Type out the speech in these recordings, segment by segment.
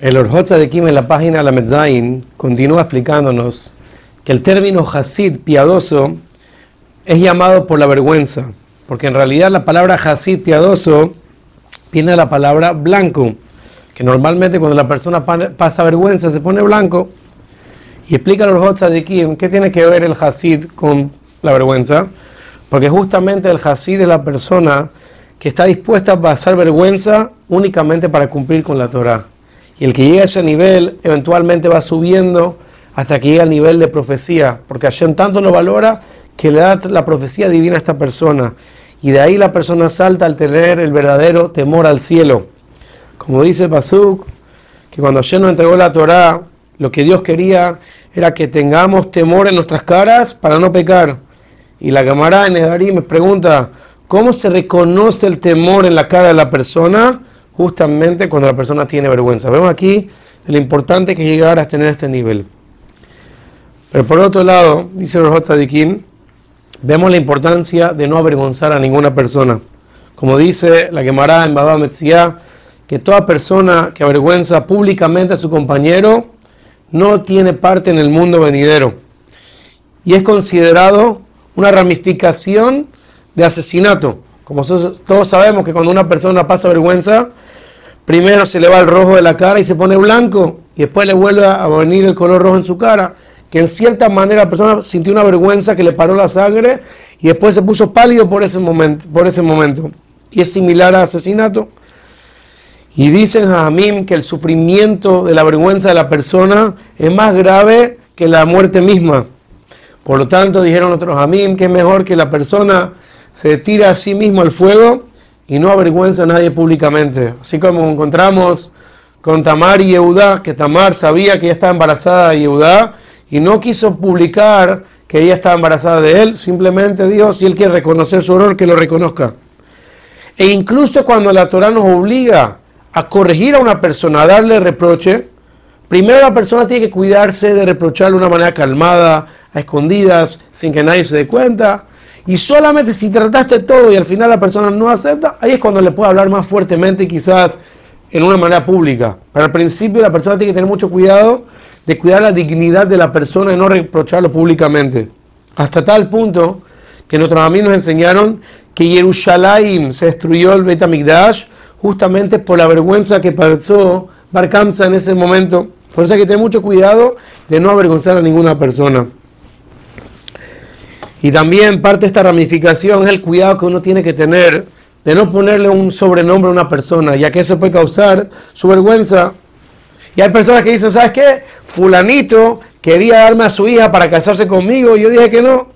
El Orjotza de Kim en la página La Medzain continúa explicándonos que el término Hasid, piadoso, es llamado por la vergüenza, porque en realidad la palabra Hasid, piadoso, viene de la palabra blanco, que normalmente cuando la persona pasa vergüenza se pone blanco. Y explica el Orjotza de Kim qué tiene que ver el Hasid con la vergüenza, porque justamente el Hasid es la persona que está dispuesta a pasar vergüenza únicamente para cumplir con la Torah. Y el que llega a ese nivel eventualmente va subiendo hasta que llega al nivel de profecía, porque Hashem tanto lo valora que le da la profecía divina a esta persona. Y de ahí la persona salta al tener el verdadero temor al cielo. Como dice Pasuk, que cuando Hashem nos entregó la Torah, lo que Dios quería era que tengamos temor en nuestras caras para no pecar. Y la camarada en me pregunta, ¿cómo se reconoce el temor en la cara de la persona? Justamente cuando la persona tiene vergüenza. Vemos aquí lo importante que llegar a tener este nivel. Pero por otro lado, dice Rojot Tzadikin, vemos la importancia de no avergonzar a ninguna persona. Como dice la Gemara en Baba Metzia, que toda persona que avergüenza públicamente a su compañero no tiene parte en el mundo venidero. Y es considerado una ramificación de asesinato. Como todos sabemos que cuando una persona pasa vergüenza, primero se le va el rojo de la cara y se pone blanco, y después le vuelve a venir el color rojo en su cara, que en cierta manera la persona sintió una vergüenza que le paró la sangre y después se puso pálido por ese momento. Por ese momento. Y es similar a asesinato. Y dicen a Jamim que el sufrimiento de la vergüenza de la persona es más grave que la muerte misma. Por lo tanto, dijeron otros Jamim que es mejor que la persona se tire a sí mismo al fuego y no avergüenza a nadie públicamente. Así como encontramos con Tamar y Yehudá, que Tamar sabía que ella estaba embarazada de Yehudá y no quiso publicar que ella estaba embarazada de él, simplemente dijo, si él quiere reconocer su error, que lo reconozca. E incluso cuando la Torah nos obliga a corregir a una persona, a darle reproche, primero la persona tiene que cuidarse de reprocharle de una manera calmada, a escondidas, sin que nadie se dé cuenta. Y solamente si trataste todo y al final la persona no acepta, ahí es cuando le puede hablar más fuertemente quizás en una manera pública. Pero al principio la persona tiene que tener mucho cuidado de cuidar la dignidad de la persona y no reprocharlo públicamente. Hasta tal punto que nuestros amigos nos enseñaron que Jerusalén se destruyó el Bet HaMikdash justamente por la vergüenza que pasó Bar en ese momento. Por eso hay que tener mucho cuidado de no avergonzar a ninguna persona. Y también parte de esta ramificación es el cuidado que uno tiene que tener de no ponerle un sobrenombre a una persona, ya que eso puede causar su vergüenza. Y hay personas que dicen, ¿sabes qué? Fulanito quería darme a su hija para casarse conmigo y yo dije que no.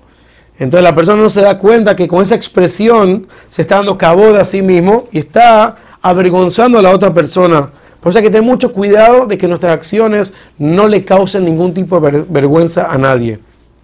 Entonces la persona no se da cuenta que con esa expresión se está dando cabo de a sí mismo y está avergonzando a la otra persona. Por eso hay que tener mucho cuidado de que nuestras acciones no le causen ningún tipo de vergüenza a nadie.